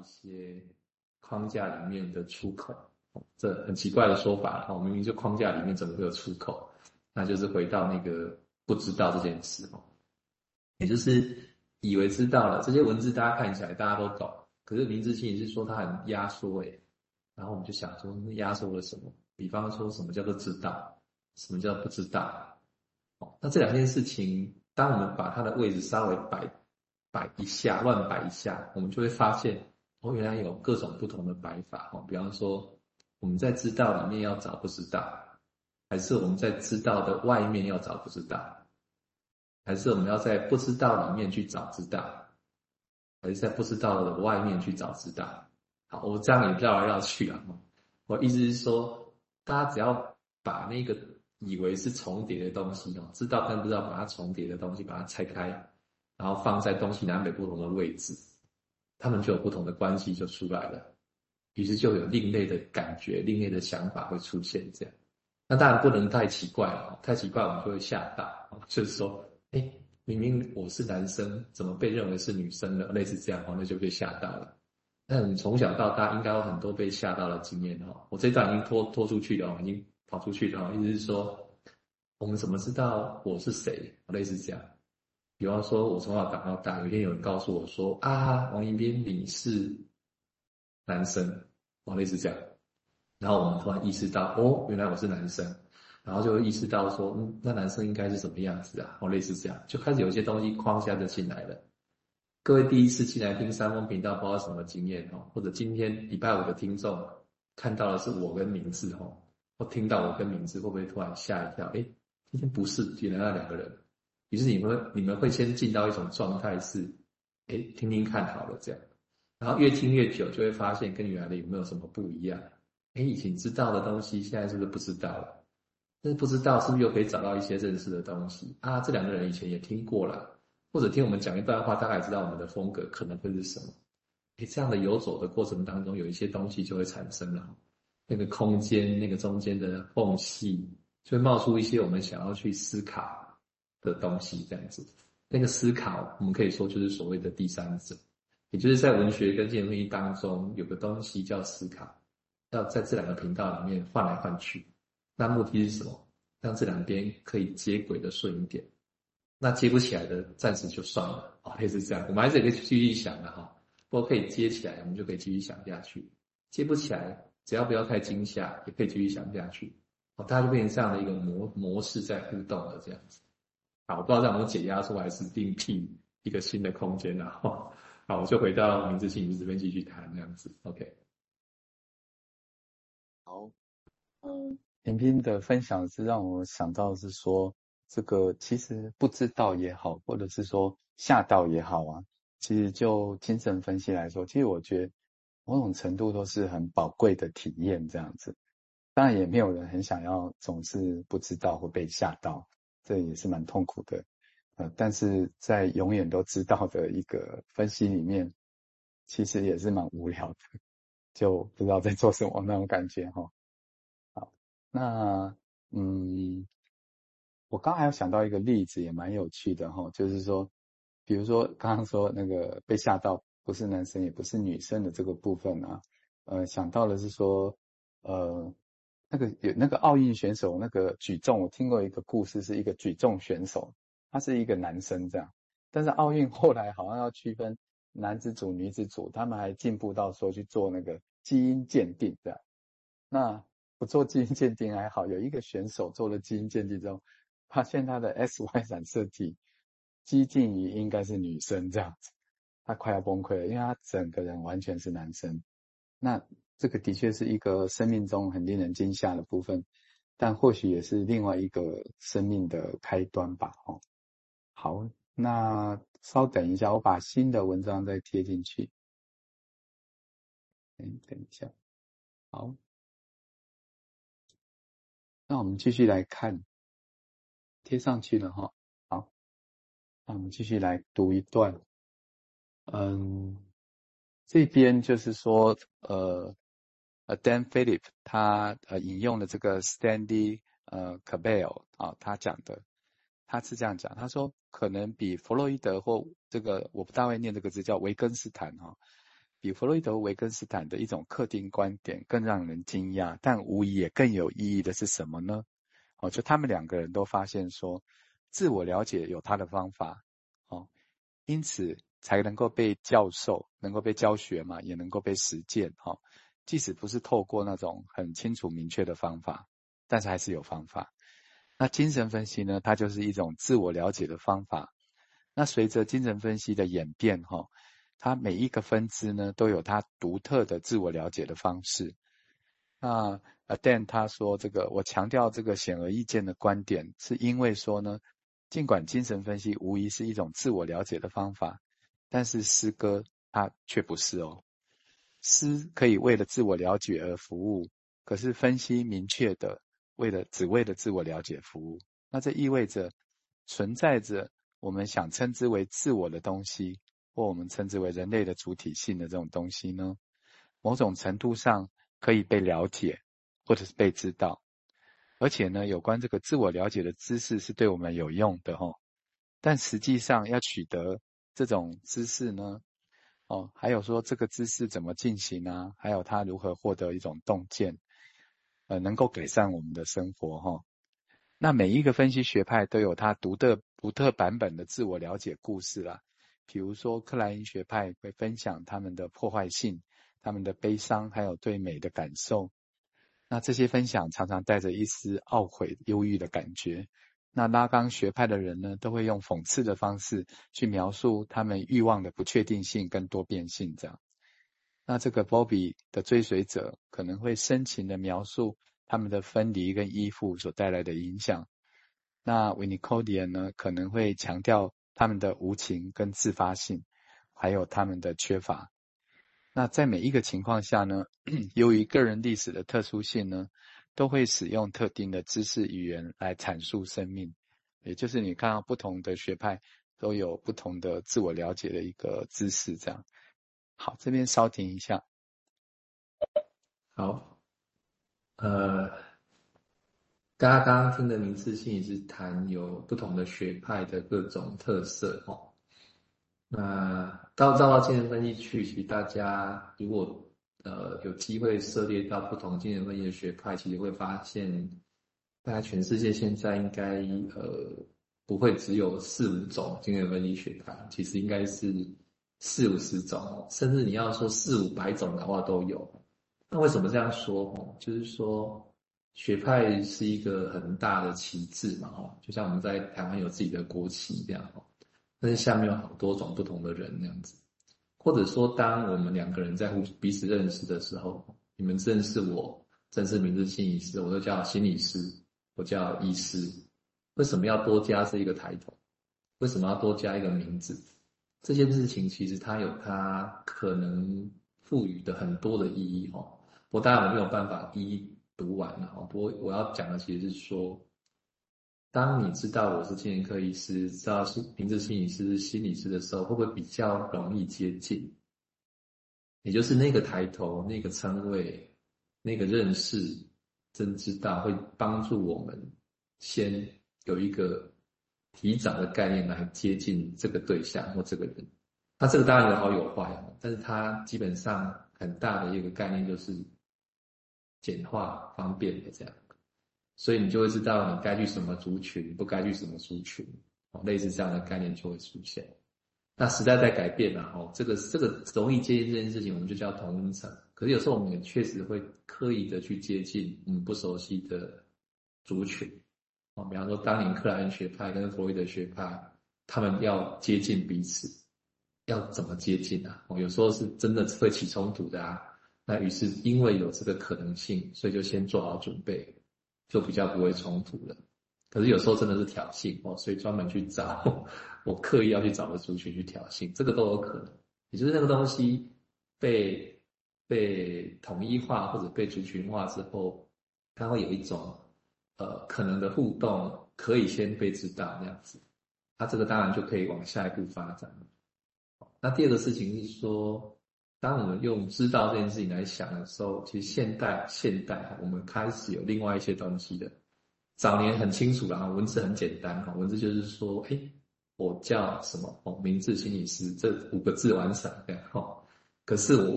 一些框架里面的出口。这很奇怪的说法，哦，明明就框架里面怎么会有出口？那就是回到那个不知道这件事，哦，也就是以为知道了这些文字，大家看起来大家都懂，可是明志清也是说他很压缩，诶，然后我们就想说，压缩了什么？比方说什么叫做知道，什么叫不知道？哦，那这两件事情，当我们把它的位置稍微摆摆一下，乱摆一下，我们就会发现，哦，原来有各种不同的摆法，哦，比方说。我们在知道里面要找不知道，还是我们在知道的外面要找不知道，还是我们要在不知道里面去找知道，还是在不知道的外面去找知道？好，我这样也绕来绕去啊。我意思是说，大家只要把那个以为是重叠的东西哦，知道跟不知道把它重叠的东西把它拆开，然后放在东西南北不同的位置，他们就有不同的关系就出来了。于是就有另类的感觉、另类的想法会出现，这样。那当然不能太奇怪了，太奇怪我们就会吓到。就是说，哎，明明我是男生，怎么被认为是女生呢？类似这样，那就被吓到了。那你从小到大应该有很多被吓到的经验哈。我这段已经拖拖出去了，已经跑出去了。意思是说，我们怎么知道我是谁？类似这样。比方说，我从小长到大，有一天有人告诉我说：“啊，王一斌，你是。”男生，哦，类似这样，然后我们突然意识到，哦，原来我是男生，然后就意识到说，嗯，那男生应该是什么样子啊？哦，类似这样，就开始有些东西框架就进来了。各位第一次进来听三丰频道，不知道什么经验哦，或者今天礼拜五的听众看到的是我跟名字哦，或听到我跟名字，会不会突然吓一跳？诶，今天不是原来那两个人，于是你们你们会先进到一种状态是，诶，听听看好了这样。然后越听越久，就会发现跟原来的有没有什么不一样？哎，以前知道的东西，现在是不是不知道了？但是不知道是不是又可以找到一些认识的东西啊？这两个人以前也听过了，或者听我们讲一段话，大概知道我们的风格可能会是什么？哎，这样的游走的过程当中，有一些东西就会产生了，那个空间，那个中间的缝隙，就会冒出一些我们想要去思考的东西，这样子。那个思考，我们可以说就是所谓的第三者。也就是在文学跟精神分析当中，有个东西叫思考，要在这两个频道里面换来换去。那目的是什么？让这两边可以接轨的顺一点。那接不起来的，暂时就算了。哦，类似这样，我们还是可以继续想的哈。不过可以接起来，我们就可以继续想下去。接不起来，只要不要太惊吓，也可以继续想下去。哦，大家就变成这样的一个模模式在互动了这样子。好，我不知道这样能解压出来，还是另辟一个新的空间然后。好，我就回到明志清这边继续谈这样子。OK，好，嗯，平平的分享是让我想到是说，这个其实不知道也好，或者是说吓到也好啊，其实就精神分析来说，其实我觉得某种程度都是很宝贵的体验这样子。当然也没有人很想要总是不知道或被吓到，这也是蛮痛苦的。呃，但是在永远都知道的一个分析里面，其实也是蛮无聊的，就不知道在做什么那种感觉哈。好，那嗯，我刚还有想到一个例子，也蛮有趣的哈，就是说，比如说刚刚说那个被吓到不是男生也不是女生的这个部分啊，呃，想到的是说，呃，那个有那个奥运选手那个举重，我听过一个故事，是一个举重选手。他是一个男生这样，但是奥运后来好像要区分男子组、女子组，他们还进步到说去做那个基因鉴定这样。那不做基因鉴定还好，有一个选手做了基因鉴定之后，发现他的 XY 染色体接近于应该是女生这样子，他快要崩溃了，因为他整个人完全是男生。那这个的确是一个生命中很令人惊吓的部分，但或许也是另外一个生命的开端吧，哦。好，那稍等一下，我把新的文章再贴进去。等等一下，好，那我们继续来看，贴上去了哈。好，那我们继续来读一段。嗯，这边就是说，呃，Dan Philip 他呃引用了这个 Stanley 呃 Cabel 啊，他讲的。他是这样讲，他说可能比弗洛伊德或这个我不大会念这个字叫维根斯坦哈，比弗洛伊德、维根斯坦的一种特定观点更让人惊讶，但无疑也更有意义的是什么呢？哦，就他们两个人都发现说，自我了解有他的方法，哦，因此才能够被教授，能够被教学嘛，也能够被实践，哈、即使不是透过那种很清楚明确的方法，但是还是有方法。那精神分析呢，它就是一种自我了解的方法。那随着精神分析的演变，哈，它每一个分支呢，都有它独特的自我了解的方式。那 Dan 他说，这个我强调这个显而易见的观点，是因为说呢，尽管精神分析无疑是一种自我了解的方法，但是诗歌它却不是哦。诗可以为了自我了解而服务，可是分析明确的为了只为了自我了解服务，那这意味着存在着。我们想称之为自我的东西，或我们称之为人类的主体性的这种东西呢，某种程度上可以被了解，或者是被知道。而且呢，有关这个自我了解的知识是对我们有用的哈。但实际上要取得这种知识呢，哦，还有说这个姿势怎么进行啊？还有他如何获得一种洞见，呃，能够改善我们的生活哈。那每一个分析学派都有它独特、独特版本的自我了解故事啦。比如说，克莱因学派会分享他们的破坏性、他们的悲伤，还有对美的感受。那这些分享常常带着一丝懊悔、忧郁的感觉。那拉冈学派的人呢，都会用讽刺的方式去描述他们欲望的不确定性跟多变性。这样，那这个 Bobby 的追随者可能会深情的描述。他们的分离跟依附所带来的影响，那 Winnicott 呢，可能会强调他们的无情跟自发性，还有他们的缺乏。那在每一个情况下呢，由于个人历史的特殊性呢，都会使用特定的知识语言来阐述生命。也就是你看到不同的学派都有不同的自我了解的一个知识，这样。好，这边稍停一下。好。呃，大家刚刚听的名词性也是谈有不同的学派的各种特色哦。那到到精神分析去，其实大家如果呃有机会涉猎到不同精神分析的学派，其实会发现，大概全世界现在应该呃不会只有四五种精神分析学派，其实应该是四五十种，甚至你要说四五百种的话都有。那为什么这样说？就是说，学派是一个很大的旗帜嘛，哈，就像我们在台湾有自己的国旗这样，但是下面有好多种不同的人那样子。或者说，当我们两个人在互彼此认识的时候，你们认识我，认识名字心理师，我都叫心理师，我叫医师。为什么要多加这一个抬头？为什么要多加一个名字？这件事情其实它有它可能赋予的很多的意义，哦。我当然我没有办法一一读完了哈，不过我要讲的其实是说，当你知道我是精神科医师，知道是明志心理师心理师的时候，会不会比较容易接近？也就是那个抬头、那个称谓、那个认识、真知道，会帮助我们先有一个提早的概念来接近这个对象或这个人。那这个当然有好有坏，但是它基本上很大的一个概念就是。简化方便的这样，所以你就会知道你该去什么族群，不该去什么族群，哦，类似这样的概念就会出现。那时代在改变嘛，哦，这个这个容易接近这件事情，我们就叫同温层。可是有时候我们也确实会刻意的去接近我们不熟悉的族群，哦，比方说当年克莱恩学派跟弗洛伊德学派，他们要接近彼此，要怎么接近啊？哦，有时候是真的会起冲突的啊。那于是因为有这个可能性，所以就先做好准备，就比较不会冲突了。可是有时候真的是挑衅哦，所以专门去找，我刻意要去找个族群去挑衅，这个都有可能。也就是那个东西被被统一化或者被族群化之后，它会有一种呃可能的互动，可以先被知道那样子。那这个当然就可以往下一步发展。那第二个事情是说。当我们用知道这件事情来想的时候，其实现代现代我们开始有另外一些东西的。早年很清楚啦，文字很简单哈，文字就是说，哎，我叫什么哦，名字心理师这五个字完成这样哈。可是我